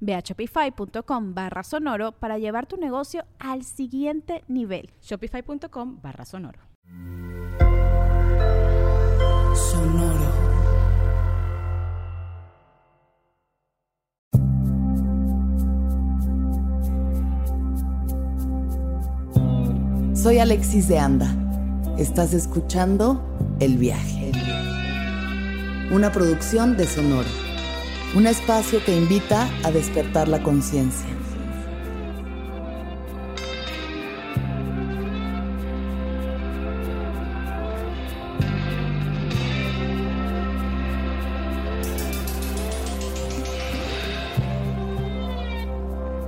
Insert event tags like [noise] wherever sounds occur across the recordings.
Ve a shopify.com barra sonoro para llevar tu negocio al siguiente nivel. Shopify.com barra sonoro. Sonoro. Soy Alexis de Anda. Estás escuchando El Viaje. Una producción de Sonoro un espacio que invita a despertar la conciencia.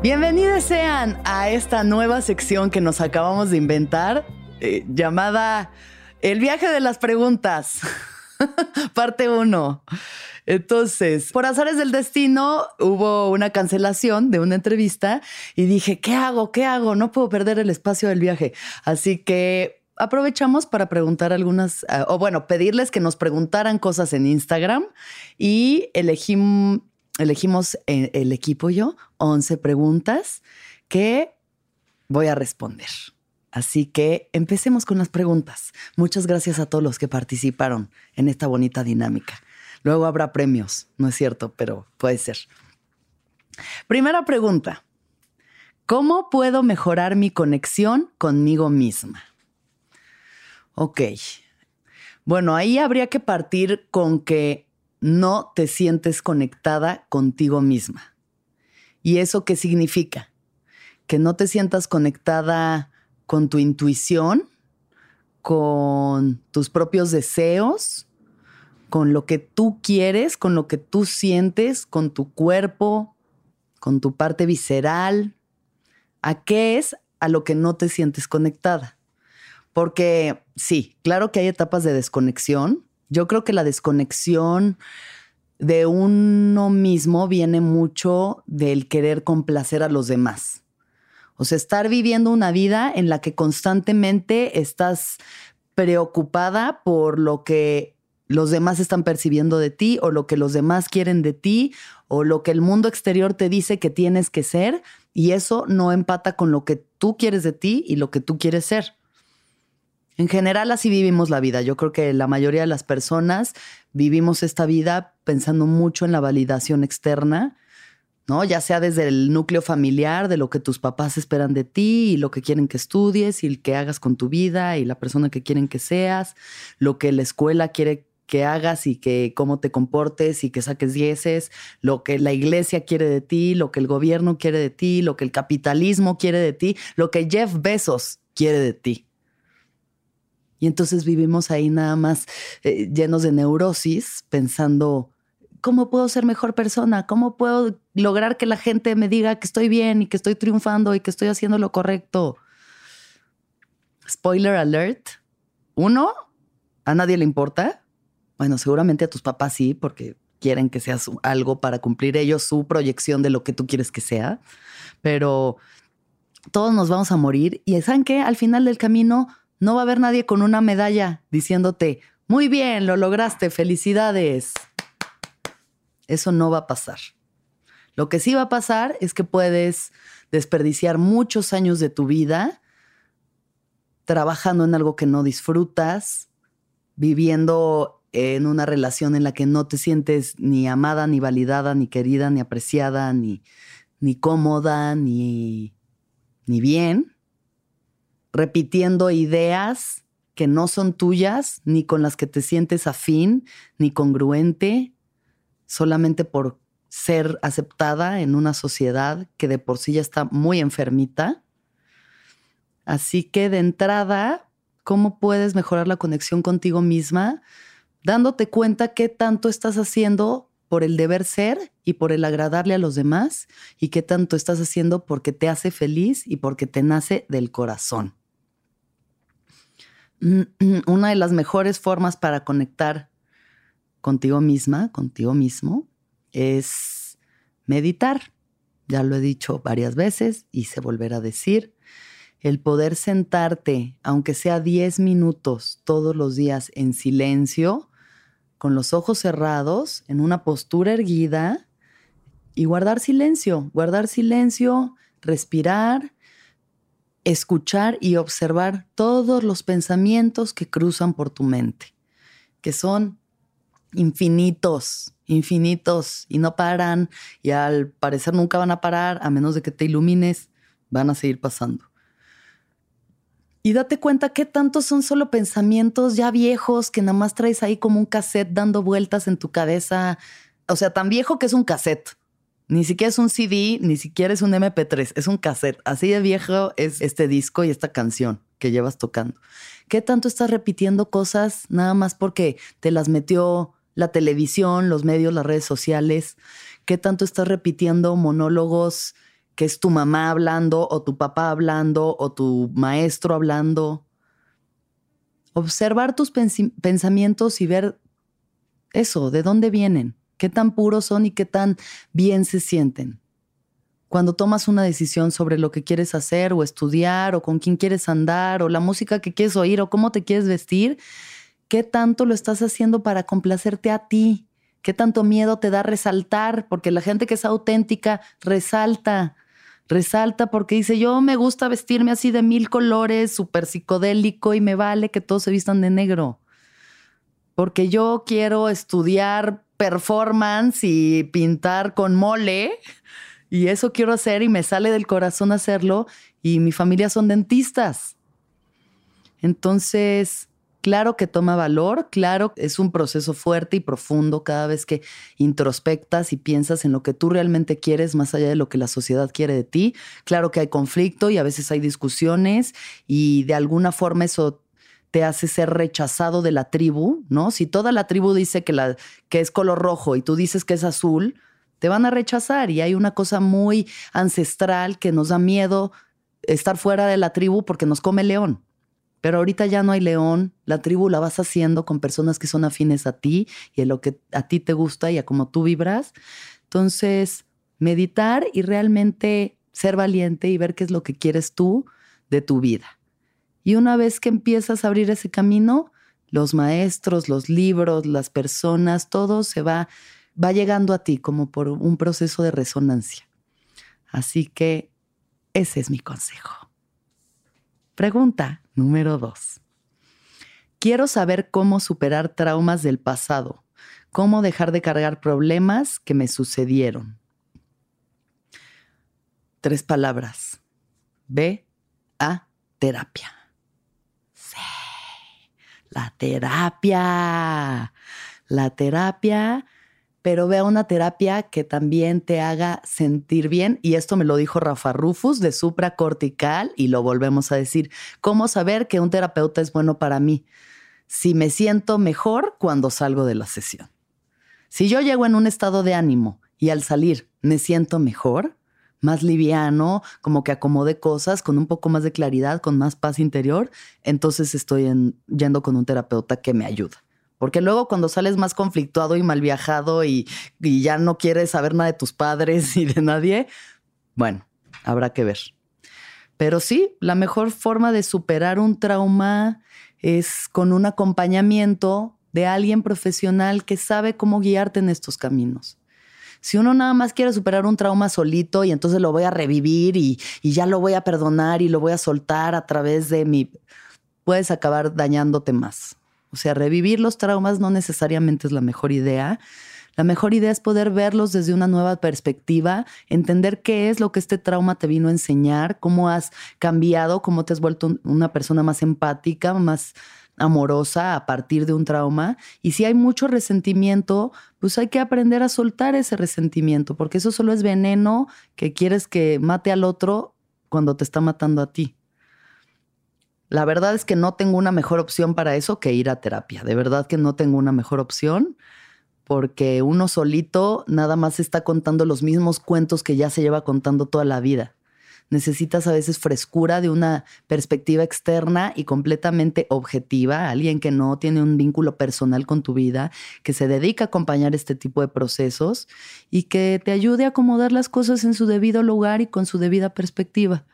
Bienvenidos sean a esta nueva sección que nos acabamos de inventar, eh, llamada El viaje de las preguntas, [laughs] parte 1. Entonces, por azares del destino, hubo una cancelación de una entrevista y dije, ¿qué hago? ¿Qué hago? No puedo perder el espacio del viaje. Así que aprovechamos para preguntar algunas, eh, o bueno, pedirles que nos preguntaran cosas en Instagram y elegimos eh, el equipo yo 11 preguntas que voy a responder. Así que empecemos con las preguntas. Muchas gracias a todos los que participaron en esta bonita dinámica. Luego habrá premios, no es cierto, pero puede ser. Primera pregunta. ¿Cómo puedo mejorar mi conexión conmigo misma? Ok. Bueno, ahí habría que partir con que no te sientes conectada contigo misma. ¿Y eso qué significa? Que no te sientas conectada con tu intuición, con tus propios deseos, con lo que tú quieres, con lo que tú sientes, con tu cuerpo, con tu parte visceral. ¿A qué es a lo que no te sientes conectada? Porque sí, claro que hay etapas de desconexión. Yo creo que la desconexión de uno mismo viene mucho del querer complacer a los demás. O sea, estar viviendo una vida en la que constantemente estás preocupada por lo que los demás están percibiendo de ti o lo que los demás quieren de ti o lo que el mundo exterior te dice que tienes que ser y eso no empata con lo que tú quieres de ti y lo que tú quieres ser. En general así vivimos la vida. Yo creo que la mayoría de las personas vivimos esta vida pensando mucho en la validación externa, ¿no? Ya sea desde el núcleo familiar, de lo que tus papás esperan de ti y lo que quieren que estudies y el que hagas con tu vida y la persona que quieren que seas, lo que la escuela quiere que hagas y que cómo te comportes y que saques dieces, lo que la iglesia quiere de ti, lo que el gobierno quiere de ti, lo que el capitalismo quiere de ti, lo que Jeff Bezos quiere de ti. Y entonces vivimos ahí nada más eh, llenos de neurosis, pensando, ¿cómo puedo ser mejor persona? ¿Cómo puedo lograr que la gente me diga que estoy bien y que estoy triunfando y que estoy haciendo lo correcto? Spoiler alert. Uno, a nadie le importa. Bueno, seguramente a tus papás sí, porque quieren que seas algo para cumplir ellos su proyección de lo que tú quieres que sea, pero todos nos vamos a morir y saben que al final del camino no va a haber nadie con una medalla diciéndote, muy bien, lo lograste, felicidades. Eso no va a pasar. Lo que sí va a pasar es que puedes desperdiciar muchos años de tu vida trabajando en algo que no disfrutas, viviendo en una relación en la que no te sientes ni amada, ni validada, ni querida, ni apreciada, ni, ni cómoda, ni, ni bien, repitiendo ideas que no son tuyas, ni con las que te sientes afín, ni congruente, solamente por ser aceptada en una sociedad que de por sí ya está muy enfermita. Así que de entrada, ¿cómo puedes mejorar la conexión contigo misma? Dándote cuenta qué tanto estás haciendo por el deber ser y por el agradarle a los demás y qué tanto estás haciendo porque te hace feliz y porque te nace del corazón. [clears throat] Una de las mejores formas para conectar contigo misma, contigo mismo, es meditar. Ya lo he dicho varias veces y se volverá a decir. El poder sentarte, aunque sea 10 minutos todos los días en silencio, con los ojos cerrados, en una postura erguida, y guardar silencio, guardar silencio, respirar, escuchar y observar todos los pensamientos que cruzan por tu mente, que son infinitos, infinitos y no paran y al parecer nunca van a parar a menos de que te ilumines, van a seguir pasando. Y date cuenta que tantos son solo pensamientos ya viejos que nada más traes ahí como un cassette dando vueltas en tu cabeza. O sea, tan viejo que es un cassette. Ni siquiera es un CD, ni siquiera es un MP3, es un cassette. Así de viejo es este disco y esta canción que llevas tocando. ¿Qué tanto estás repitiendo cosas nada más porque te las metió la televisión, los medios, las redes sociales, qué tanto estás repitiendo monólogos que es tu mamá hablando o tu papá hablando o tu maestro hablando. Observar tus pensamientos y ver eso, de dónde vienen, qué tan puros son y qué tan bien se sienten. Cuando tomas una decisión sobre lo que quieres hacer o estudiar o con quién quieres andar o la música que quieres oír o cómo te quieres vestir, ¿Qué tanto lo estás haciendo para complacerte a ti? ¿Qué tanto miedo te da resaltar? Porque la gente que es auténtica resalta, resalta porque dice, yo me gusta vestirme así de mil colores, súper psicodélico y me vale que todos se vistan de negro. Porque yo quiero estudiar performance y pintar con mole y eso quiero hacer y me sale del corazón hacerlo y mi familia son dentistas. Entonces, Claro que toma valor, claro, es un proceso fuerte y profundo cada vez que introspectas y piensas en lo que tú realmente quieres más allá de lo que la sociedad quiere de ti. Claro que hay conflicto y a veces hay discusiones y de alguna forma eso te hace ser rechazado de la tribu, ¿no? Si toda la tribu dice que, la, que es color rojo y tú dices que es azul, te van a rechazar y hay una cosa muy ancestral que nos da miedo estar fuera de la tribu porque nos come león. Pero ahorita ya no hay león, la tribu la vas haciendo con personas que son afines a ti y a lo que a ti te gusta y a cómo tú vibras. Entonces, meditar y realmente ser valiente y ver qué es lo que quieres tú de tu vida. Y una vez que empiezas a abrir ese camino, los maestros, los libros, las personas, todo se va va llegando a ti como por un proceso de resonancia. Así que ese es mi consejo. Pregunta, Número dos. Quiero saber cómo superar traumas del pasado, cómo dejar de cargar problemas que me sucedieron. Tres palabras. Ve a terapia. Sí, la terapia. La terapia pero vea una terapia que también te haga sentir bien. Y esto me lo dijo Rafa Rufus de supracortical y lo volvemos a decir. ¿Cómo saber que un terapeuta es bueno para mí? Si me siento mejor cuando salgo de la sesión. Si yo llego en un estado de ánimo y al salir me siento mejor, más liviano, como que acomode cosas con un poco más de claridad, con más paz interior, entonces estoy yendo con un terapeuta que me ayuda. Porque luego cuando sales más conflictuado y mal viajado y, ya no quieres saber nada de tus padres [laughs] y de nadie, bueno, habrá que ver. Pero sí, la mejor forma de superar un trauma es con un acompañamiento de alguien profesional que sabe cómo guiarte en estos caminos. Si uno nada más quiere superar un trauma solito y entonces lo voy a revivir y, y, ya lo voy a perdonar y lo voy a soltar a través de mi... puedes acabar dañándote más. O sea, revivir los traumas no necesariamente es la mejor idea. La mejor idea es poder verlos desde una nueva perspectiva, entender qué es lo que este trauma te vino a enseñar, cómo has cambiado, cómo te has vuelto una persona más empática, más amorosa a partir de un trauma. Y si hay mucho resentimiento, pues hay que aprender a soltar ese resentimiento, porque eso solo es veneno que quieres que mate al otro cuando te está matando a ti. La verdad es que no tengo una mejor opción para eso que ir a terapia. De verdad que no tengo una mejor opción porque uno solito nada más está contando los mismos cuentos que ya se lleva contando toda la vida. Necesitas a veces frescura de una perspectiva externa y completamente objetiva, alguien que no tiene un vínculo personal con tu vida, que se dedica a acompañar este tipo de procesos y que te ayude a acomodar las cosas en su debido lugar y con su debida perspectiva.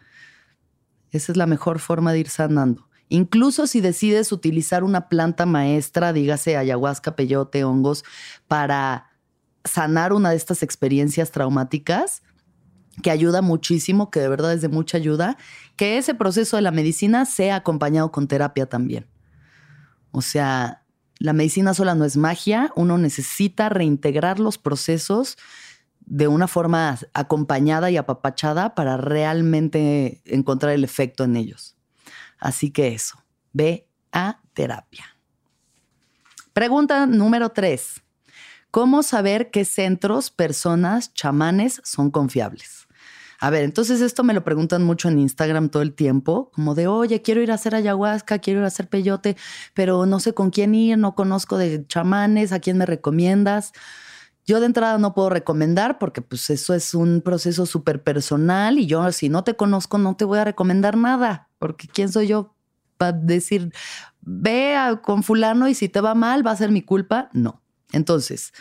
Esa es la mejor forma de ir sanando. Incluso si decides utilizar una planta maestra, dígase ayahuasca, peyote, hongos, para sanar una de estas experiencias traumáticas, que ayuda muchísimo, que de verdad es de mucha ayuda, que ese proceso de la medicina sea acompañado con terapia también. O sea, la medicina sola no es magia, uno necesita reintegrar los procesos de una forma acompañada y apapachada para realmente encontrar el efecto en ellos. Así que eso, ve a terapia. Pregunta número tres. ¿Cómo saber qué centros, personas, chamanes son confiables? A ver, entonces esto me lo preguntan mucho en Instagram todo el tiempo, como de, oye, quiero ir a hacer ayahuasca, quiero ir a hacer peyote, pero no sé con quién ir, no conozco de chamanes, ¿a quién me recomiendas? Yo de entrada no puedo recomendar porque pues eso es un proceso súper personal y yo si no te conozco no te voy a recomendar nada, porque ¿quién soy yo para decir, ve con fulano y si te va mal va a ser mi culpa? No. Entonces,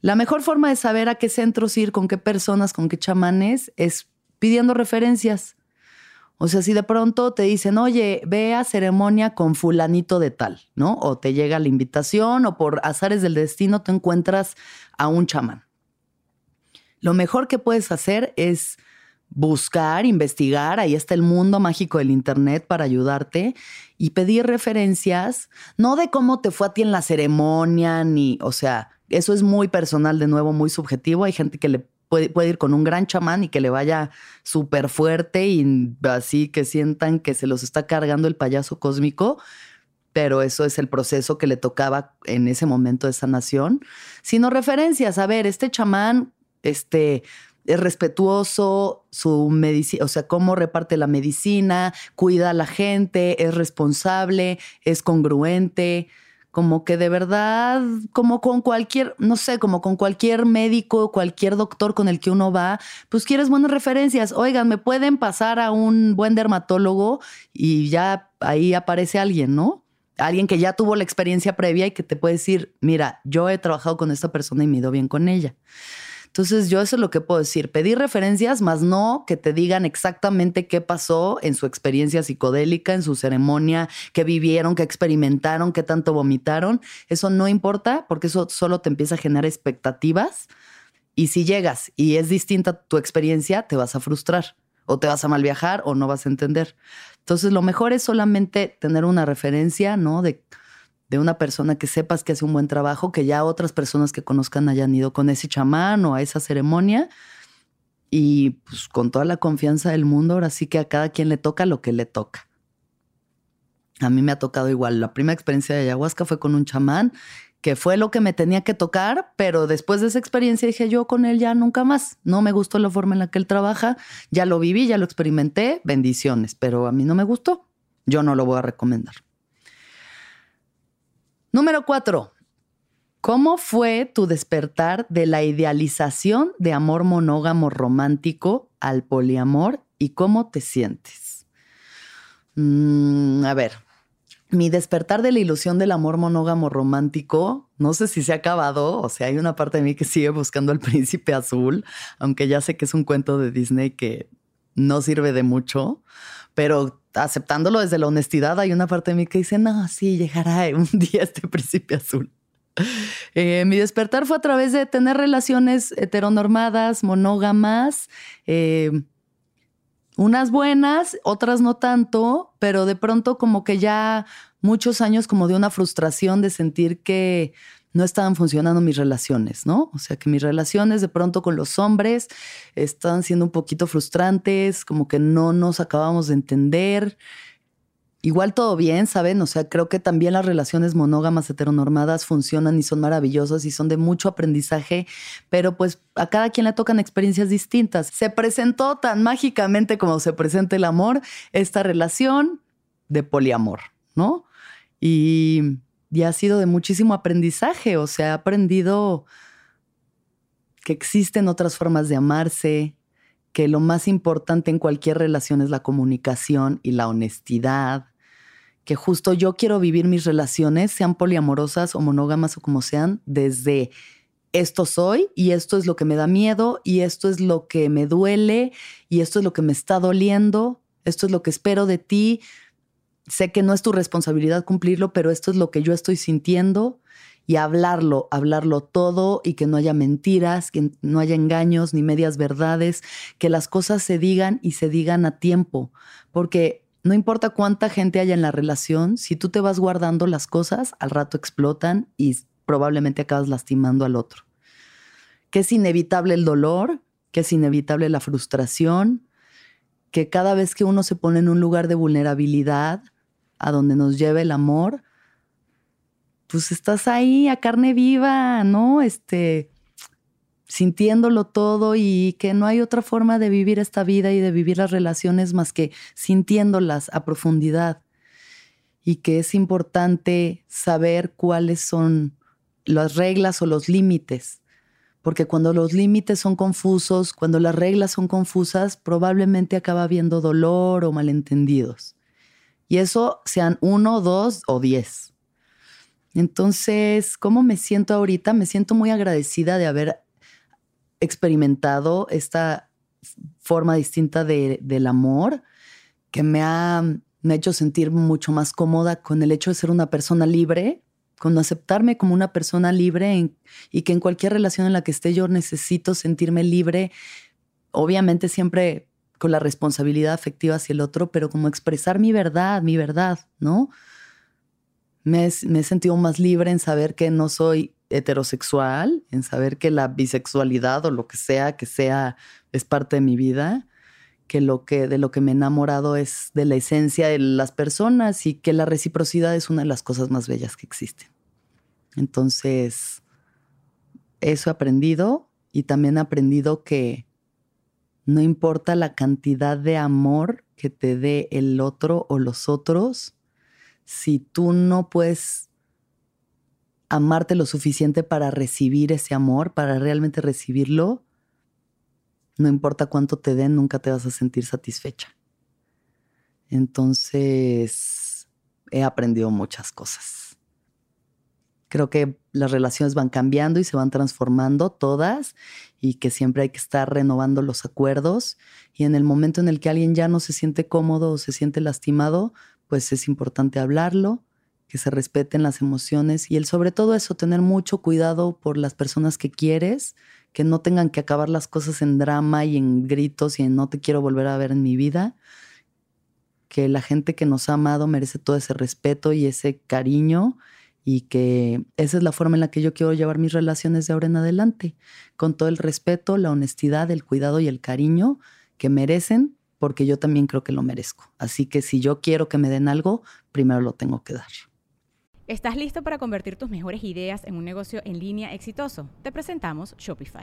la mejor forma de saber a qué centros ir, con qué personas, con qué chamanes es pidiendo referencias. O sea, si de pronto te dicen, oye, ve a ceremonia con fulanito de tal, ¿no? O te llega la invitación o por azares del destino te encuentras a un chamán. Lo mejor que puedes hacer es buscar, investigar, ahí está el mundo mágico del Internet para ayudarte y pedir referencias, no de cómo te fue a ti en la ceremonia, ni, o sea, eso es muy personal, de nuevo, muy subjetivo. Hay gente que le puede, ir con un gran chamán y que le vaya súper fuerte y así que sientan que se los está cargando el payaso cósmico, pero eso es el proceso que le tocaba en ese momento de sanación, sino referencias. A ver, este chamán, este es respetuoso, su medicina, o sea, cómo reparte la medicina, cuida a la gente, es responsable, es congruente como que de verdad, como con cualquier, no sé, como con cualquier médico, cualquier doctor con el que uno va, pues quieres buenas referencias. Oigan, me pueden pasar a un buen dermatólogo y ya ahí aparece alguien, ¿no? Alguien que ya tuvo la experiencia previa y que te puede decir, mira, yo he trabajado con esta persona y me he ido bien con ella. Entonces yo eso es lo que puedo decir, pedir referencias, más no que te digan exactamente qué pasó en su experiencia psicodélica, en su ceremonia, qué vivieron, qué experimentaron, qué tanto vomitaron. Eso no importa porque eso solo te empieza a generar expectativas. Y si llegas y es distinta tu experiencia, te vas a frustrar o te vas a mal viajar o no vas a entender. Entonces lo mejor es solamente tener una referencia, ¿no? De de una persona que sepas que hace un buen trabajo, que ya otras personas que conozcan hayan ido con ese chamán o a esa ceremonia. Y pues con toda la confianza del mundo, ahora sí que a cada quien le toca lo que le toca. A mí me ha tocado igual. La primera experiencia de ayahuasca fue con un chamán, que fue lo que me tenía que tocar, pero después de esa experiencia dije yo con él ya nunca más. No me gustó la forma en la que él trabaja, ya lo viví, ya lo experimenté, bendiciones, pero a mí no me gustó. Yo no lo voy a recomendar. Número cuatro. ¿Cómo fue tu despertar de la idealización de amor monógamo romántico al poliamor y cómo te sientes? Mm, a ver, mi despertar de la ilusión del amor monógamo romántico, no sé si se ha acabado, o sea, hay una parte de mí que sigue buscando al [laughs] príncipe azul, aunque ya sé que es un cuento de Disney que no sirve de mucho, pero aceptándolo desde la honestidad, hay una parte de mí que dice, no, sí, llegará un [laughs] día este príncipe azul. Eh, mi despertar fue a través de tener relaciones heteronormadas, monógamas, eh, unas buenas, otras no tanto, pero de pronto como que ya muchos años como de una frustración de sentir que no estaban funcionando mis relaciones, ¿no? O sea, que mis relaciones de pronto con los hombres estaban siendo un poquito frustrantes, como que no nos acabamos de entender. igual todo bien, ¿saben? O sea, creo que también las relaciones monógamas heteronormadas funcionan y son maravillosas y son de mucho aprendizaje, pero pues a cada quien le tocan experiencias distintas. Se presentó tan mágicamente como se presenta el amor, esta relación de poliamor, ¿no? Y, y ha sido de muchísimo aprendizaje, o sea, he aprendido que existen otras formas de amarse, que lo más importante en cualquier relación es la comunicación y la honestidad, que justo yo quiero vivir mis relaciones, sean poliamorosas o monógamas o como sean, desde esto soy y esto es lo que me da miedo y esto es lo que me duele y esto es lo que me está doliendo, esto es lo que espero de ti. Sé que no es tu responsabilidad cumplirlo, pero esto es lo que yo estoy sintiendo y hablarlo, hablarlo todo y que no haya mentiras, que no haya engaños ni medias verdades, que las cosas se digan y se digan a tiempo, porque no importa cuánta gente haya en la relación, si tú te vas guardando las cosas, al rato explotan y probablemente acabas lastimando al otro. Que es inevitable el dolor, que es inevitable la frustración, que cada vez que uno se pone en un lugar de vulnerabilidad, a donde nos lleva el amor, pues estás ahí a carne viva, ¿no? Este, sintiéndolo todo y que no hay otra forma de vivir esta vida y de vivir las relaciones más que sintiéndolas a profundidad. Y que es importante saber cuáles son las reglas o los límites. Porque cuando los límites son confusos, cuando las reglas son confusas, probablemente acaba habiendo dolor o malentendidos. Y eso sean uno, dos o diez. Entonces, ¿cómo me siento ahorita? Me siento muy agradecida de haber experimentado esta forma distinta del amor que me ha, me ha hecho sentir mucho más cómoda con el hecho de ser una persona libre, con aceptarme como una persona libre y que en cualquier relación en la que esté yo necesito sentirme libre, obviamente siempre con la responsabilidad afectiva hacia el otro, pero como expresar mi verdad, mi verdad, ¿no? me, he sentido más libre en saber que no soy heterosexual, en saber que la bisexualidad o lo que sea que sea es parte de mi vida, que lo que de lo que me he enamorado es de la esencia de las personas y que la reciprocidad es una de las cosas más bellas que existen. Entonces, eso he aprendido y también he aprendido que no importa la cantidad de amor que te dé el otro o los otros, si tú no puedes amarte lo suficiente para recibir ese amor, para realmente recibirlo, no importa cuánto te den, nunca te vas a sentir satisfecha. Entonces, he aprendido muchas cosas. Creo que las relaciones van cambiando y se van transformando todas y que siempre hay que estar renovando los acuerdos. Y en el momento en el que alguien ya no se siente cómodo o se siente lastimado, pues es importante hablarlo, que se respeten las emociones y el sobre todo eso, tener mucho cuidado por las personas que quieres, que no tengan que acabar las cosas en drama y en gritos y en no te quiero volver a ver en mi vida, que la gente que nos ha amado merece todo ese respeto y ese cariño y que esa es la forma en la que yo quiero llevar mis relaciones de ahora en adelante, con todo el respeto, la honestidad, el cuidado y el cariño que merecen porque yo también creo que lo merezco. Así que si yo quiero que me den algo, primero lo tengo que dar. ¿Estás listo para convertir tus mejores ideas en un negocio en línea exitoso? Te presentamos Shopify.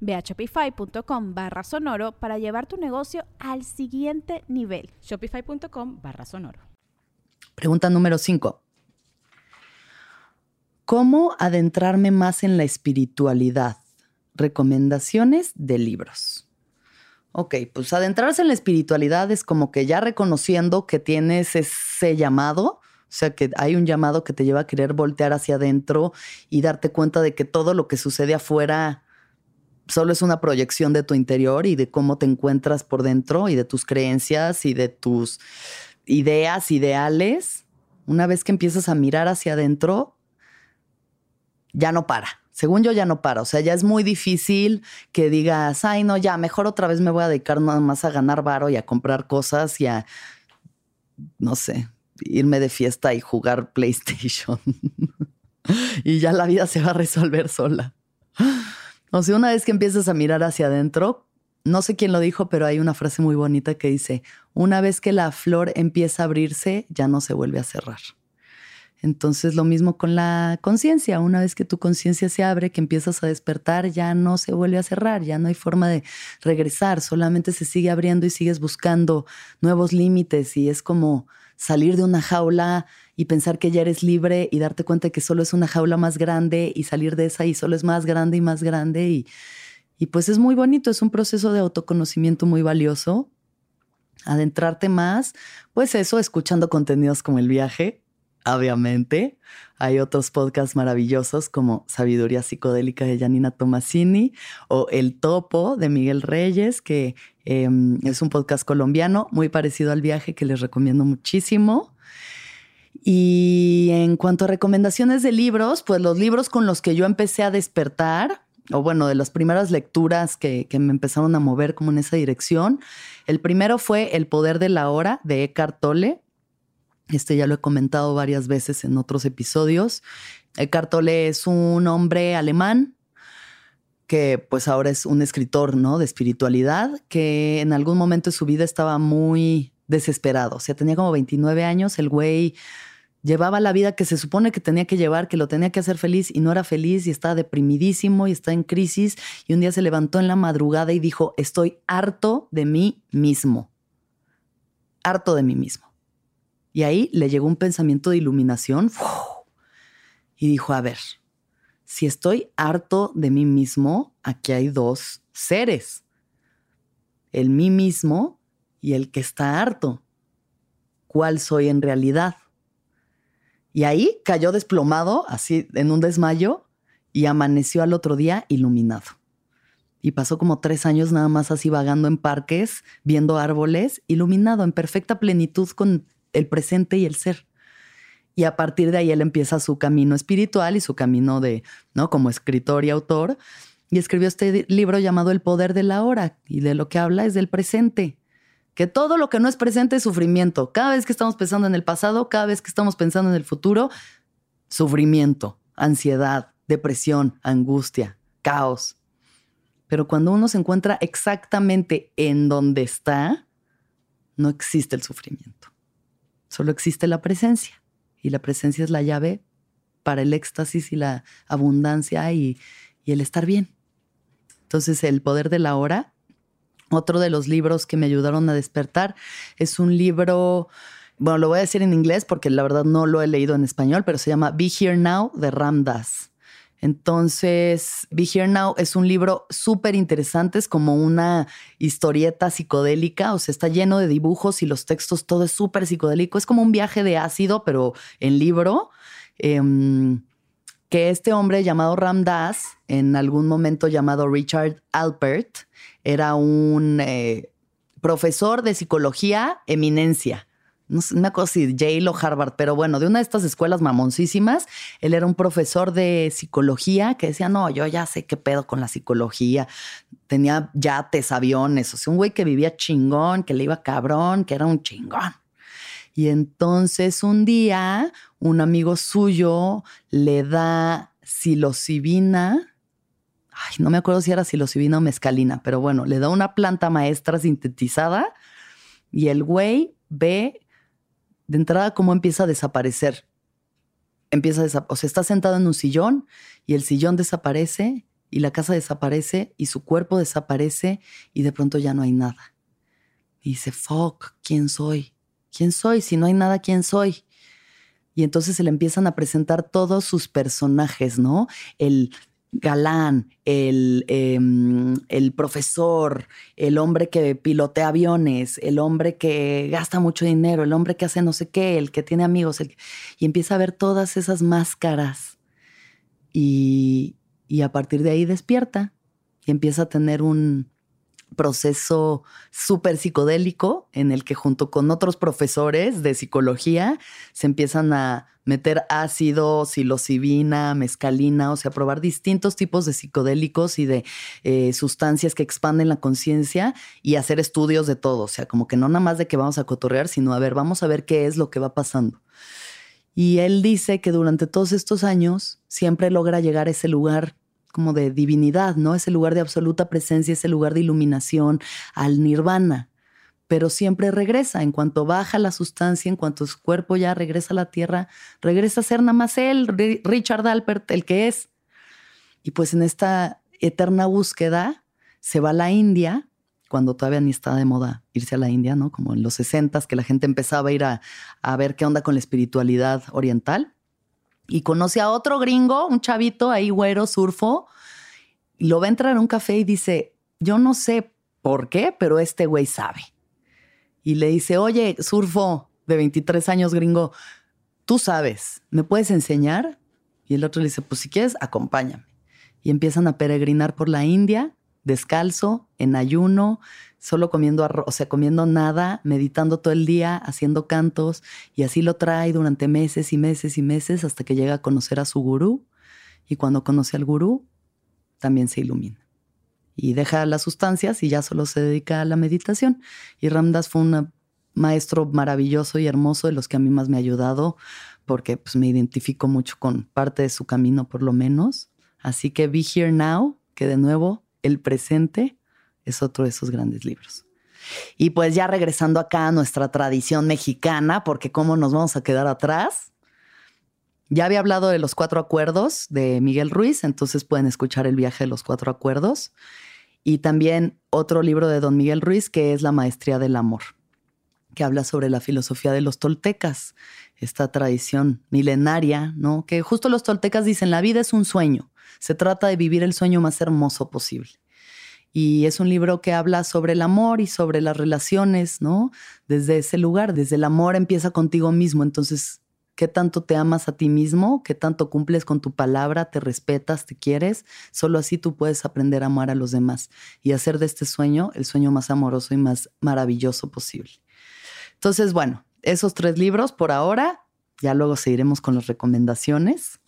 Ve a shopify.com barra sonoro para llevar tu negocio al siguiente nivel. Shopify.com barra sonoro. Pregunta número 5. ¿Cómo adentrarme más en la espiritualidad? Recomendaciones de libros. Ok, pues adentrarse en la espiritualidad es como que ya reconociendo que tienes ese llamado, o sea, que hay un llamado que te lleva a querer voltear hacia adentro y darte cuenta de que todo lo que sucede afuera solo es una proyección de tu interior y de cómo te encuentras por dentro y de tus creencias y de tus ideas, ideales. Una vez que empiezas a mirar hacia adentro, ya no para. Según yo, ya no para. O sea, ya es muy difícil que digas, ay, no, ya, mejor otra vez me voy a dedicar nada más a ganar varo y a comprar cosas y a, no sé, irme de fiesta y jugar [laughs] PlayStation. [laughs] y ya la vida se va a resolver sola. O sea, una vez que empiezas a mirar hacia adentro, no sé quién lo dijo, pero hay una frase muy bonita que dice, una vez que la flor empieza a abrirse, ya no se vuelve a cerrar. Entonces lo mismo con la conciencia, una vez que tu conciencia se abre, que empiezas a despertar, ya no se vuelve a cerrar, ya no hay forma de regresar, solamente se sigue abriendo y sigues buscando nuevos límites y es como salir de una jaula y pensar que ya eres libre y darte cuenta que solo es una jaula más grande y salir de esa y solo es más grande y más grande y, y pues es muy bonito, es un proceso de autoconocimiento muy valioso. Adentrarte más, pues eso, escuchando contenidos como el viaje, obviamente. Hay otros podcasts maravillosos como Sabiduría Psicodélica de Janina Tomasini o El Topo de Miguel Reyes, que em, es un podcast colombiano muy parecido al viaje que les recomiendo muchísimo. Y en cuanto a recomendaciones de libros, pues los libros con los que yo empecé a despertar, o bueno, de las primeras lecturas que, me empezaron a mover como en esa dirección, el primero fue El Poder de la Hora de Eckhart Tolle este ya lo he comentado varias veces en otros episodios. Eckhart Tolle es un hombre alemán que pues ahora es un escritor, ¿no? De espiritualidad, que en algún momento de su vida estaba muy desesperado. O sea, tenía como 29 años, el güey llevaba la vida que se supone que tenía que llevar, que lo tenía que hacer feliz y no era feliz y estaba deprimidísimo y está en crisis y un día se levantó en la madrugada y dijo, estoy harto de mí mismo, harto de mí mismo. Y ahí le llegó un pensamiento de iluminación y dijo, a ver, si estoy harto de mí mismo, aquí hay dos seres, el mí mismo y el que está harto. ¿Cuál soy en realidad? Y ahí cayó desplomado, así en un desmayo, y amaneció al otro día iluminado. Y pasó como tres años nada más así vagando en parques, viendo árboles, iluminado en perfecta plenitud con el presente y el ser. Y a partir de ahí él empieza su camino espiritual y su camino de, ¿no? Como escritor y autor. Y escribió este libro llamado El Poder de la Hora. Y de lo que habla es del presente. Que todo lo que no es presente es sufrimiento. Cada vez que estamos pensando en el pasado, cada vez que estamos pensando en el futuro, sufrimiento, ansiedad, depresión, angustia, caos. Pero cuando uno se encuentra exactamente en donde está, no existe el sufrimiento. Solo existe la presencia. Y la presencia es la llave para el éxtasis y la abundancia y, el estar bien. Entonces, El Poder de la Hora, otro de los libros que me ayudaron a despertar, es un libro, bueno, lo voy a decir en inglés porque la verdad no lo he leído en español, pero se llama Be Here Now de Ramdas. Entonces, Be Here Now es un libro súper interesante, es como una historieta psicodélica, o sea, está lleno de dibujos y los textos, todo es súper psicodélico, es como un viaje de ácido, pero en libro. Em, que este hombre llamado Ram Dass, en algún momento llamado Richard Alpert, era un eh, profesor de psicología eminencia no sé, me acuerdo si Yale o Harvard, pero bueno, de una de estas escuelas mamoncísimas, él era un profesor de psicología que decía, no, yo ya sé qué pedo con la psicología. Tenía yates, aviones, o sea, un güey que vivía chingón, que le iba cabrón, que era un chingón. Y entonces un día un amigo suyo le da psilocibina, ay, no me acuerdo si era psilocibina o mescalina, pero bueno, le da una planta maestra sintetizada y el güey ve de entrada cómo empieza a desaparecer. Empieza a o sea, está sentado en un sillón y el sillón desaparece y la casa desaparece y su cuerpo desaparece y de pronto ya no hay nada. Y dice, fuck, ¿quién soy? ¿Quién soy? Si no hay nada, ¿quién soy? Y entonces se le empiezan a presentar todos sus personajes, ¿no? El, galán, el, em, el, profesor, el hombre que pilotea aviones, el hombre que gasta mucho dinero, el hombre que hace no sé qué, el que tiene amigos, y empieza a ver todas esas máscaras y, y a partir de ahí despierta y empieza a tener un proceso súper psicodélico en el que junto con otros profesores de psicología se empiezan a meter ácido, psilocibina, mescalina, o sea, probar distintos tipos de psicodélicos y de eh, sustancias que expanden la conciencia y hacer estudios de todo, o sea, como que no nada más de que vamos a cotorrear, sino a ver, vamos a ver qué es lo que va pasando. Y él dice que durante todos estos años siempre logra llegar a ese lugar como de divinidad, ¿no? Ese lugar de absoluta presencia, ese lugar de iluminación, al nirvana. Pero siempre regresa, en cuanto baja la sustancia, en cuanto su cuerpo ya regresa a la tierra, regresa a ser nada más él, Richard Alpert, el que es. Y pues en esta eterna búsqueda se va a la India, cuando todavía ni estaba de moda irse a la India, ¿no? Como en los 60 que la gente empezaba a ir a, a ver qué onda con la espiritualidad oriental y conoce a otro gringo, un chavito ahí güero, surfo, y lo va a entrar a un café y dice, yo no sé por qué, pero este güey sabe. Y le dice, oye, surfo de 23 años gringo, tú sabes, ¿me puedes enseñar? Y el otro le dice, pues si quieres, acompáñame. Y empiezan a peregrinar por la India, descalzo, en ayuno, solo comiendo arroz, o sea, comiendo nada, meditando todo el día, haciendo cantos, y así lo trae durante meses y meses y meses hasta que llega a conocer a su gurú, y cuando conoce al gurú, también se ilumina. Y deja las sustancias y ya solo se dedica a la meditación. Y Ramdas fue un maestro maravilloso y hermoso de los que a mí más me ha ayudado, porque pues, me identifico mucho con parte de su camino, por lo menos. Así que Be Here Now, que de nuevo, el presente es otro de esos grandes libros. Y pues ya regresando acá a nuestra tradición mexicana, porque cómo nos vamos a quedar atrás. Ya había hablado de los cuatro acuerdos de Miguel Ruiz, entonces pueden escuchar el viaje de los cuatro acuerdos. Y también otro libro de don Miguel Ruiz, que es La Maestría del Amor, que habla sobre la filosofía de los toltecas, esta tradición milenaria, ¿no? Que justo los toltecas dicen, la vida es un sueño, se trata de vivir el sueño más hermoso posible. Y es un libro que habla sobre el amor y sobre las relaciones, ¿no? Desde ese lugar, desde el amor empieza contigo mismo. Entonces, ¿qué tanto te amas a ti mismo? ¿Qué tanto cumples con tu palabra? ¿Te respetas? ¿Te quieres? Solo así tú puedes aprender a amar a los demás y hacer de este sueño el sueño más amoroso y más maravilloso posible. Entonces, bueno, esos tres libros por ahora. Ya luego seguiremos con las recomendaciones.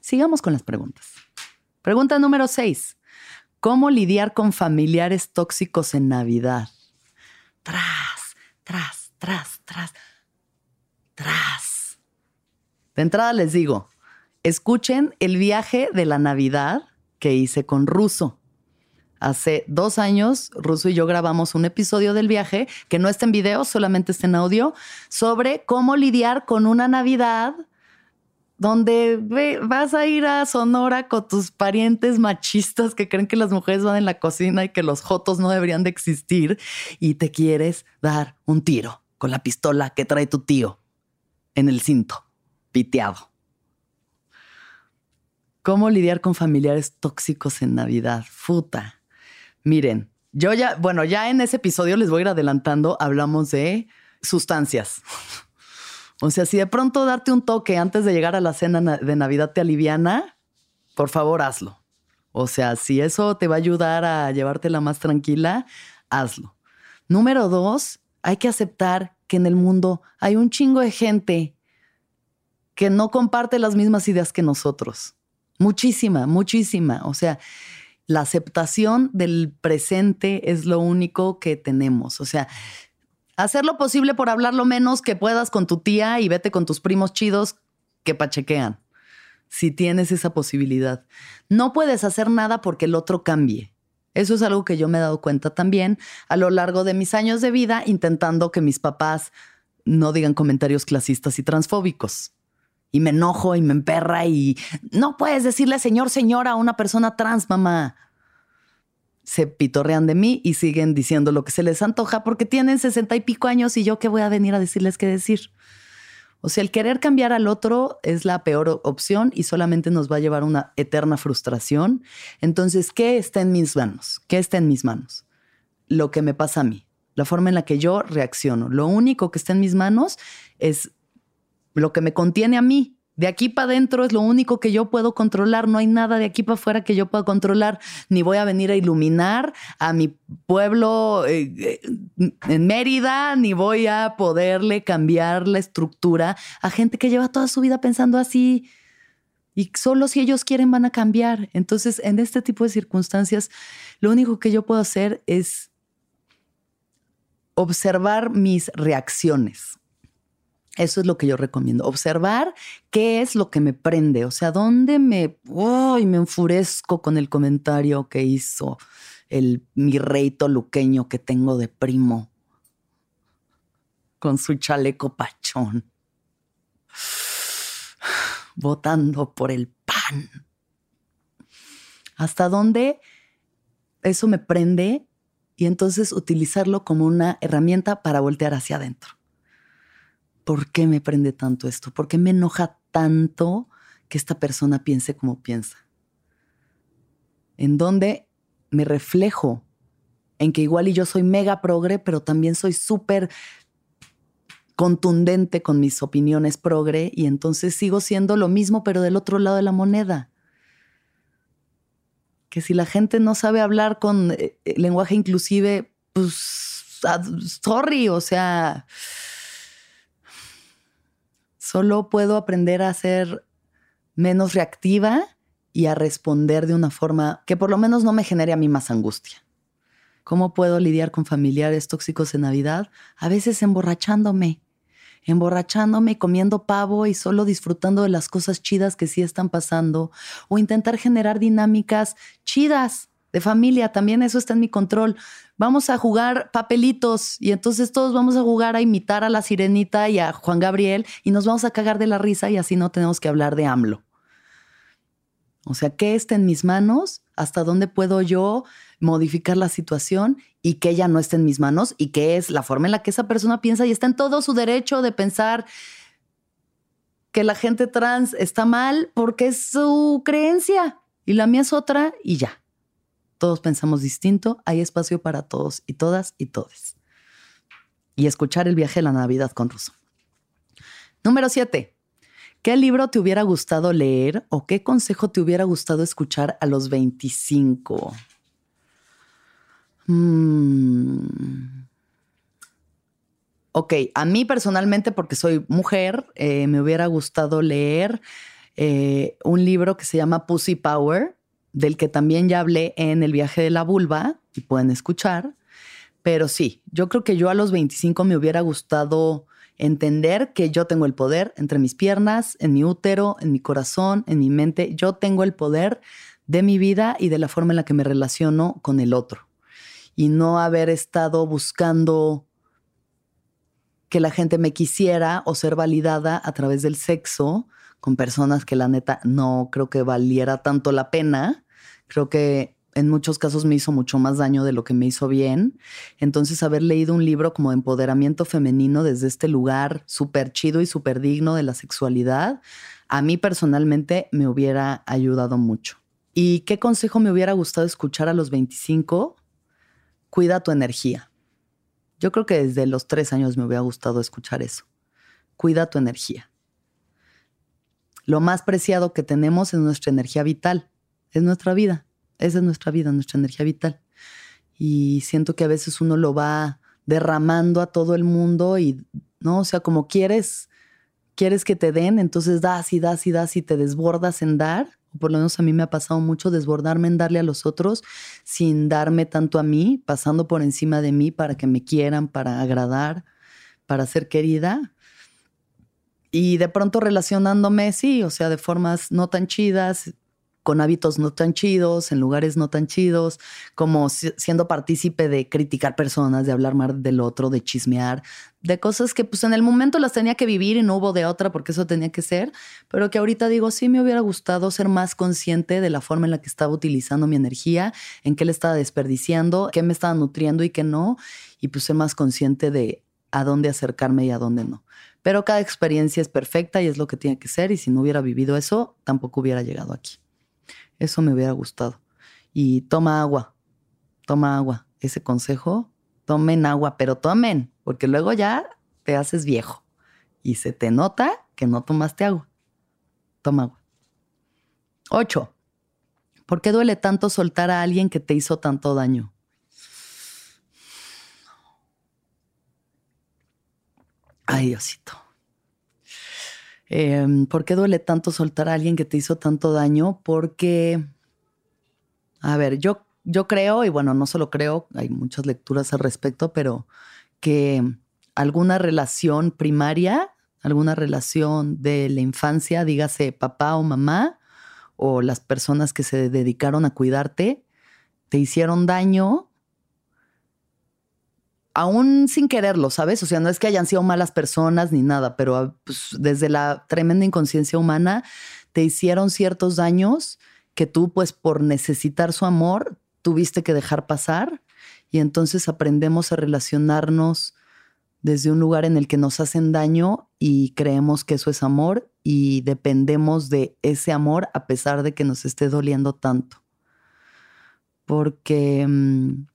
Sigamos con las preguntas. Pregunta número seis. ¿Cómo lidiar con familiares tóxicos en Navidad? Tras, tras, tras, tras, tras. De entrada les digo, escuchen el viaje de la Navidad que hice con Ruso. Hace dos años, Ruso y yo grabamos un episodio del viaje que no está en video, solamente está en audio, sobre cómo lidiar con una Navidad donde vas a ir a Sonora con tus parientes machistas que creen que las mujeres van en la cocina y que los jotos no deberían de existir y te quieres dar un tiro con la pistola que trae tu tío en el cinto, piteado. ¿Cómo lidiar con familiares tóxicos en Navidad? Futa. Miren, yo ya, bueno, ya en ese episodio les voy a ir adelantando, hablamos de sustancias. O sea, si de pronto darte un toque antes de llegar a la cena de Navidad te aliviana, por favor hazlo. O sea, si eso te va a ayudar a llevártela más tranquila, hazlo. Número dos, hay que aceptar que en el mundo hay un chingo de gente que no comparte las mismas ideas que nosotros. Muchísima, muchísima. O sea, la aceptación del presente es lo único que tenemos. O sea, Hacer lo posible por hablar lo menos que puedas con tu tía y vete con tus primos chidos que pachequean. Si tienes esa posibilidad. No puedes hacer nada porque el otro cambie. Eso es algo que yo me he dado cuenta también a lo largo de mis años de vida intentando que mis papás no digan comentarios clasistas y transfóbicos. Y me enojo y me emperra y no puedes decirle señor, señora a una persona trans, mamá se pitorrean de mí y siguen diciendo lo que se les antoja porque tienen sesenta y pico años y yo qué voy a venir a decirles qué decir. O sea, el querer cambiar al otro es la peor opción y solamente nos va a llevar a una eterna frustración. Entonces, ¿qué está en mis manos? ¿Qué está en mis manos? Lo que me pasa a mí, la forma en la que yo reacciono. Lo único que está en mis manos es lo que me contiene a mí, de aquí para adentro es lo único que yo puedo controlar. No hay nada de aquí para afuera que yo pueda controlar. Ni voy a venir a iluminar a mi pueblo eh, eh, en Mérida, ni voy a poderle cambiar la estructura a gente que lleva toda su vida pensando así. Y solo si ellos quieren van a cambiar. Entonces, en este tipo de circunstancias, lo único que yo puedo hacer es observar mis reacciones eso es lo que yo recomiendo. Observar qué es lo que me prende, o sea, dónde me, me enfurezco con el comentario que hizo el mi rey toluqueño que tengo de primo con su chaleco pachón, [sighs] votando por el pan. ¿Hasta dónde eso me prende? Y entonces utilizarlo como una herramienta para voltear hacia adentro. ¿Por qué me prende tanto esto? ¿Por qué me enoja tanto que esta persona piense como piensa? En dónde me reflejo en que igual y yo soy mega progre, pero también soy súper contundente con mis opiniones progre y entonces sigo siendo lo mismo, pero del otro lado de la moneda. Que si la gente no sabe hablar con eh, lenguaje inclusive, pues, ah, sorry, o sea, Solo puedo aprender a ser menos reactiva y a responder de una forma que por lo menos no me genere a mí más angustia. ¿Cómo puedo lidiar con familiares tóxicos en Navidad? A veces emborrachándome, emborrachándome, comiendo pavo y solo disfrutando de las cosas chidas que sí están pasando, o intentar generar dinámicas chidas de familia, también eso está en mi control. Vamos a jugar papelitos y entonces todos vamos a jugar a imitar a la sirenita y a Juan Gabriel y nos vamos a cagar de la risa y así no tenemos que hablar de AMLO. O sea, ¿qué está en mis manos? ¿Hasta dónde puedo yo modificar la situación y que ella no esté en mis manos? Y qué es la forma en la que esa persona piensa y está en todo su derecho de pensar que la gente trans está mal porque es su creencia y la mía es otra y ya todos pensamos distinto, hay espacio para todos y todas y todes. Y escuchar el viaje de la Navidad con Russo. Número 7. ¿Qué libro te hubiera gustado leer o qué consejo te hubiera gustado escuchar a los 25? Mm. Ok, a mí personalmente, porque soy mujer, eh, me hubiera gustado leer eh, un libro que se llama Pussy Power del que también ya hablé en el viaje de la vulva y pueden escuchar. Pero sí, yo creo que yo a los 25 me hubiera gustado entender que yo tengo el poder entre mis piernas, en mi útero, en mi corazón, en mi mente. Yo tengo el poder de mi vida y de la forma en la que me relaciono con el otro. Y no haber estado buscando que la gente me quisiera o ser validada a través del sexo con personas que la neta no creo que valiera tanto la pena Creo que en muchos casos me hizo mucho más daño de lo que me hizo bien. Entonces, haber leído un libro como Empoderamiento Femenino desde este lugar súper chido y súper digno de la sexualidad, a mí personalmente me hubiera ayudado mucho. ¿Y qué consejo me hubiera gustado escuchar a los 25? Cuida tu energía. Yo creo que desde los tres años me hubiera gustado escuchar eso. Cuida tu energía. Lo más preciado que tenemos es nuestra energía vital es nuestra vida, esa es nuestra vida, nuestra energía vital. Y siento que a veces uno lo va derramando a todo el mundo y, ¿no? O sea, como quieres, quieres que te den, entonces das y das y das y te desbordas en dar. O por lo menos a mí me ha pasado mucho desbordarme en darle a los otros sin darme tanto a mí, pasando por encima de mí para que me quieran, para agradar, para ser querida. Y de pronto relacionándome, sí, o sea, de formas no tan chidas, con hábitos no tan chidos, en lugares no tan chidos, como siendo partícipe de criticar personas, de hablar mal del otro, de chismear, de cosas que pues en el momento las tenía que vivir y no hubo de otra porque eso tenía que ser, pero que ahorita digo, sí me hubiera gustado ser más consciente de la forma en la que estaba utilizando mi energía, en qué le estaba desperdiciando, qué me estaba nutriendo y qué no, y pues ser más consciente de a dónde acercarme y a dónde no. Pero cada experiencia es perfecta y es lo que tiene que ser. Y si no hubiera vivido eso, tampoco hubiera llegado aquí. Eso me hubiera gustado. Y toma agua, toma agua. Ese consejo, tomen agua, pero tomen, porque luego ya te haces viejo y se te nota que no tomaste agua. Toma agua. Ocho. ¿Por qué duele tanto soltar a alguien que te hizo tanto daño? Ay, Diosito. Em, ¿Por qué duele tanto soltar a alguien que te hizo tanto daño? Porque, a ver, yo, yo creo, y bueno, no solo creo, hay muchas lecturas al respecto, pero que alguna relación primaria, alguna relación de la infancia, dígase papá o mamá, o las personas que se dedicaron a cuidarte, te hicieron daño aún sin quererlo, ¿sabes? O sea, no es que hayan sido malas personas ni nada, pero ah, pues, desde la tremenda inconsciencia humana te hicieron ciertos daños que tú, pues por necesitar su amor, tuviste que dejar pasar y entonces aprendemos a relacionarnos desde un lugar en el que nos hacen daño y creemos que eso es amor y dependemos de ese amor a pesar de que nos esté doliendo tanto. Porque mm,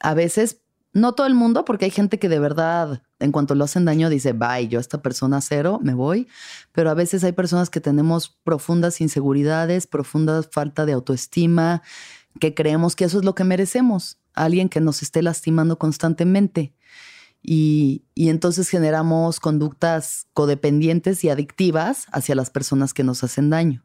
a veces no todo el mundo, porque hay gente que de verdad, en cuanto lo hacen daño, dice, bye, yo a esta persona cero, me voy. Pero a veces hay personas que tenemos profundas inseguridades, profunda falta de autoestima, que creemos que eso es lo que merecemos, alguien que nos esté lastimando constantemente. Y, y, entonces generamos conductas codependientes y adictivas hacia las personas que nos hacen daño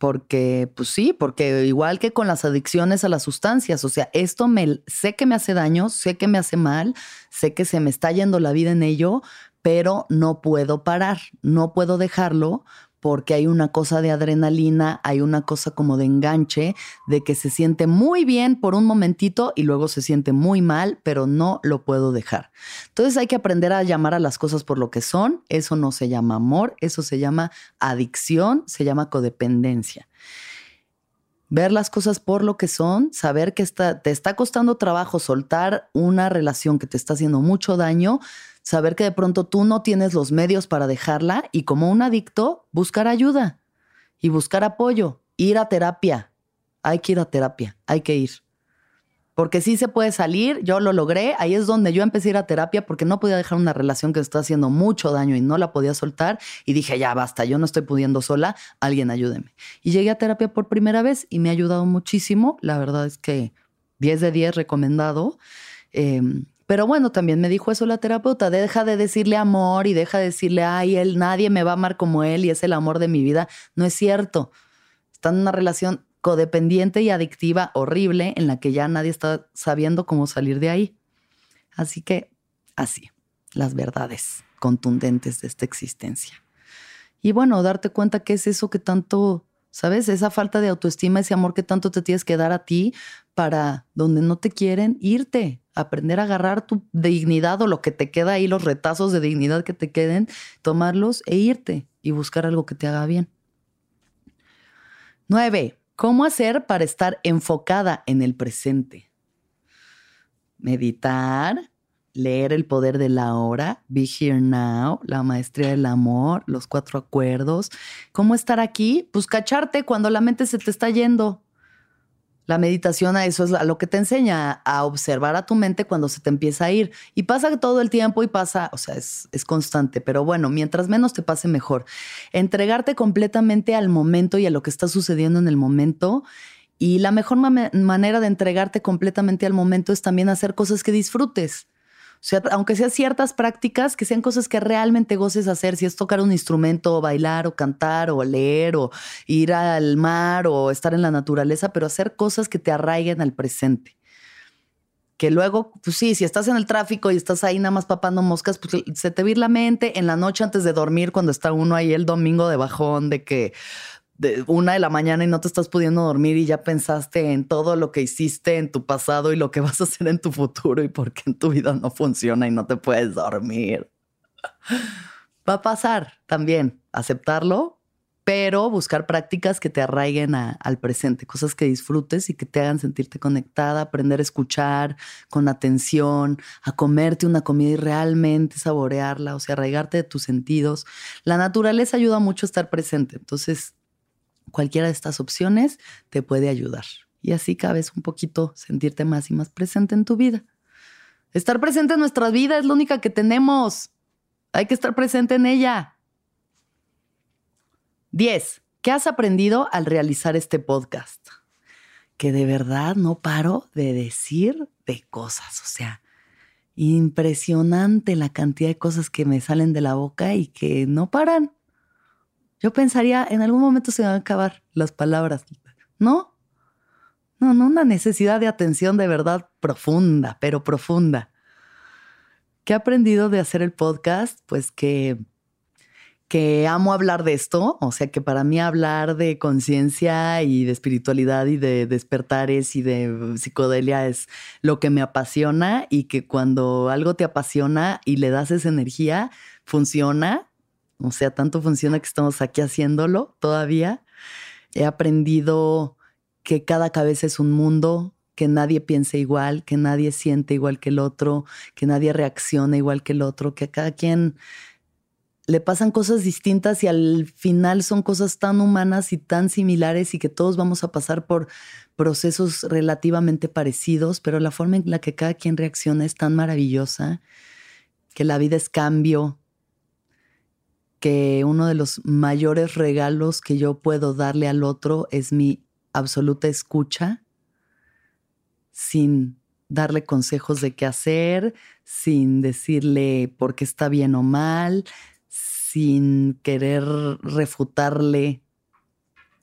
porque, pues sí, porque igual que con las adicciones a las sustancias, o sea, esto me, sé que me hace daño, sé que me hace mal, sé que se me está yendo la vida en ello, pero no puedo parar, no puedo dejarlo porque hay una cosa de adrenalina, hay una cosa como de enganche, de que se siente muy bien por un momentito y luego se siente muy mal, pero no lo puedo dejar. Entonces hay que aprender a llamar a las cosas por lo que son. Eso no se llama amor, eso se llama adicción, se llama codependencia. Ver las cosas por lo que son, saber que te está costando trabajo soltar una relación que te está haciendo mucho daño, saber que de pronto tú no tienes los medios para dejarla y como un adicto, buscar ayuda y buscar apoyo, ir a terapia. Hay que ir a terapia, hay que ir. Porque sí se puede salir, yo lo logré, ahí es donde yo empecé a ir a terapia porque no podía dejar una relación que está haciendo mucho daño y no la podía soltar y dije, ya basta, yo no estoy pudiendo sola, alguien ayúdeme. Y llegué a terapia por primera vez y me ha ayudado muchísimo, la verdad es que 10 de 10 recomendado. Em, pero bueno, también me dijo eso la terapeuta, deja de decirle amor y deja de decirle, ay, él, nadie me va a amar como él y es el amor de mi vida. No es cierto. Están en una relación codependiente y adictiva horrible en la que ya nadie está sabiendo cómo salir de ahí. Así que, así, las verdades contundentes de esta existencia. Y bueno, darte cuenta que es eso que tanto ¿Sabes? Esa falta de autoestima, ese amor que tanto te tienes que dar a ti para donde no te quieren irte, aprender a agarrar tu dignidad o lo que te queda ahí, los retazos de dignidad que te queden, tomarlos e irte y buscar algo que te haga bien. Nueve, ¿cómo hacer para estar enfocada en el presente? Meditar, leer El poder de la hora, Be Here Now, La maestría del amor, Los cuatro acuerdos. ¿Cómo estar aquí? Pues cacharte cuando la mente se te está yendo. La meditación a eso es a lo que te enseña, a observar a tu mente cuando se te empieza a ir. Y pasa todo el tiempo y pasa, o sea, es, es constante, pero bueno, mientras menos te pase mejor. Entregarte completamente al momento y a lo que está sucediendo en el momento. Y la mejor manera de entregarte completamente al momento es también hacer cosas que disfrutes. Sea, aunque sean ciertas prácticas, que sean cosas que realmente goces hacer, si es tocar un instrumento, o bailar, o cantar, o leer, o ir al mar, o estar en la naturaleza, pero hacer cosas que te arraiguen al presente. Que luego, pues sí, si estás en el tráfico y estás ahí nada más papando moscas, pues se te va la mente en la noche antes de dormir, cuando está uno ahí el domingo de bajón, de que de una de la mañana y no te estás pudiendo dormir y ya pensaste en todo lo que hiciste en tu pasado y lo que vas a hacer en tu futuro y por qué en tu vida no funciona y no te puedes dormir. Va a pasar también. Aceptarlo pero buscar prácticas que te arraiguen al presente, cosas que disfrutes y que te hagan sentirte conectada, aprender a escuchar con atención, a comerte una comida y realmente saborearla, o sea, arraigarte de tus sentidos. La naturaleza ayuda mucho a estar presente, entonces cualquiera de estas opciones te puede ayudar. Y así cabes un poquito sentirte más y más presente en tu vida. Estar presente en nuestra vida es la única que tenemos. Hay que estar presente en ella. 10. ¿Qué has aprendido al realizar este podcast? Que de verdad no paro de decir de cosas, o sea, impresionante la cantidad de cosas que me salen de la boca y que no paran. Yo pensaría, en algún momento se van a acabar las palabras, ¿no? No, no, una necesidad de atención de verdad profunda, pero profunda. ¿Qué he aprendido de hacer el podcast? Pues que que amo hablar de esto, o sea que para mí hablar de conciencia y de espiritualidad y de despertares y de psicodelia es lo que me apasiona y que cuando algo te apasiona y le das esa energía, funciona, o sea, tanto funciona que estamos aquí haciéndolo todavía. He aprendido que cada cabeza es un mundo, que nadie piense igual, que nadie siente igual que el otro, que nadie reacciona igual que el otro, que cada quien le pasan cosas distintas y al final son cosas tan humanas y tan similares y que todos vamos a pasar por procesos relativamente parecidos, pero la forma en la que cada quien reacciona es tan maravillosa, que la vida es cambio, que uno de los mayores regalos que yo puedo darle al otro es mi absoluta escucha, sin darle consejos de qué hacer, sin decirle por qué está bien o mal, sin querer refutarle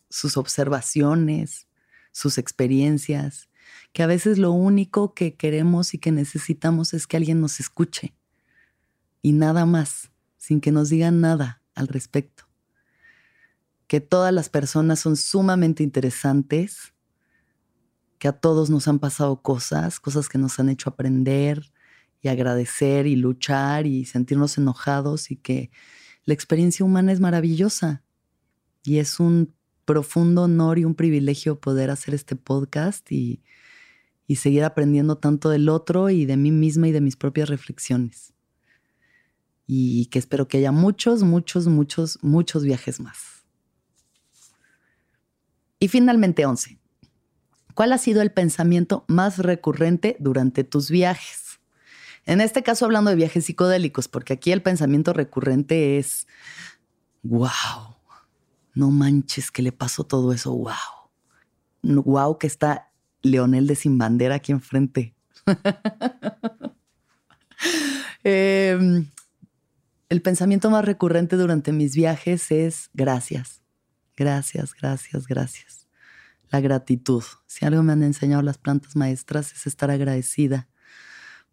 sus observaciones, sus experiencias, que a veces lo único que queremos y que necesitamos es que alguien nos escuche y nada más, sin que nos digan nada al respecto. Que todas las personas son sumamente interesantes, que a todos nos han pasado cosas, cosas que nos han hecho aprender y agradecer y luchar y sentirnos enojados y que la experiencia humana es maravillosa y es un profundo honor y un privilegio poder hacer este podcast y, seguir aprendiendo tanto del otro y de mí misma y de mis propias reflexiones. Y que espero que haya muchos, muchos, muchos, muchos viajes más. Y finalmente, 11. ¿Cuál ha sido el pensamiento más recurrente durante tus viajes? En este caso hablando de viajes psicodélicos, porque aquí el pensamiento recurrente es, wow, no manches que le pasó todo eso, wow. Wow que está Leonel de Sin Bandera aquí enfrente. [laughs] Em, el pensamiento más recurrente durante mis viajes es gracias, gracias, gracias, gracias. La gratitud. Si algo me han enseñado las plantas maestras es estar agradecida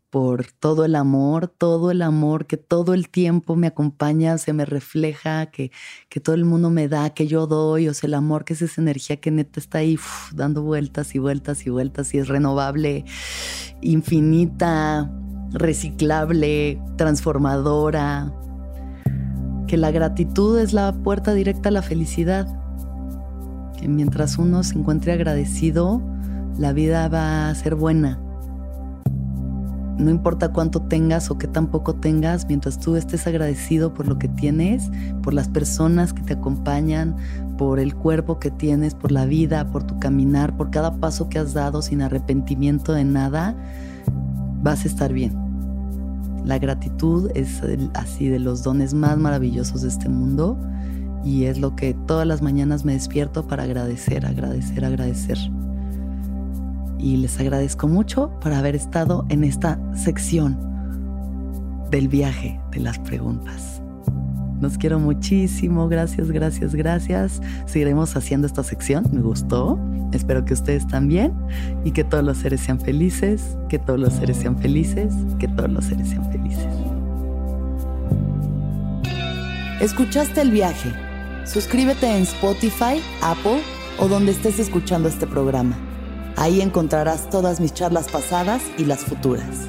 por todo el amor, todo el amor que todo el tiempo me acompaña, se me refleja, que, que todo el mundo me da, que yo doy, o sea, el amor que es esa energía que neta está ahí dando vueltas y vueltas y vueltas y es renovable, infinita, reciclable, transformadora, que la gratitud es la puerta directa a la felicidad, que mientras uno se encuentre agradecido, la vida va a ser buena no importa cuánto tengas o qué tan poco tengas, mientras tú estés agradecido por lo que tienes, por las personas que te acompañan, por el cuerpo que tienes, por la vida, por tu caminar, por cada paso que has dado sin arrepentimiento de nada, vas a estar bien. La gratitud es así de los dones más maravillosos de este mundo y es lo que todas las mañanas me despierto para agradecer, agradecer, agradecer y les agradezco mucho por haber estado en esta sección del viaje de las preguntas. Los quiero muchísimo, gracias, gracias, gracias. Seguiremos haciendo esta sección, me gustó. Espero que ustedes también y que todos los seres sean felices, que todos los seres sean felices, que todos los seres sean felices. ¿Escuchaste el viaje? Suscríbete en Spotify, Apple o donde estés escuchando este programa. Ahí encontrarás todas mis charlas pasadas y las futuras.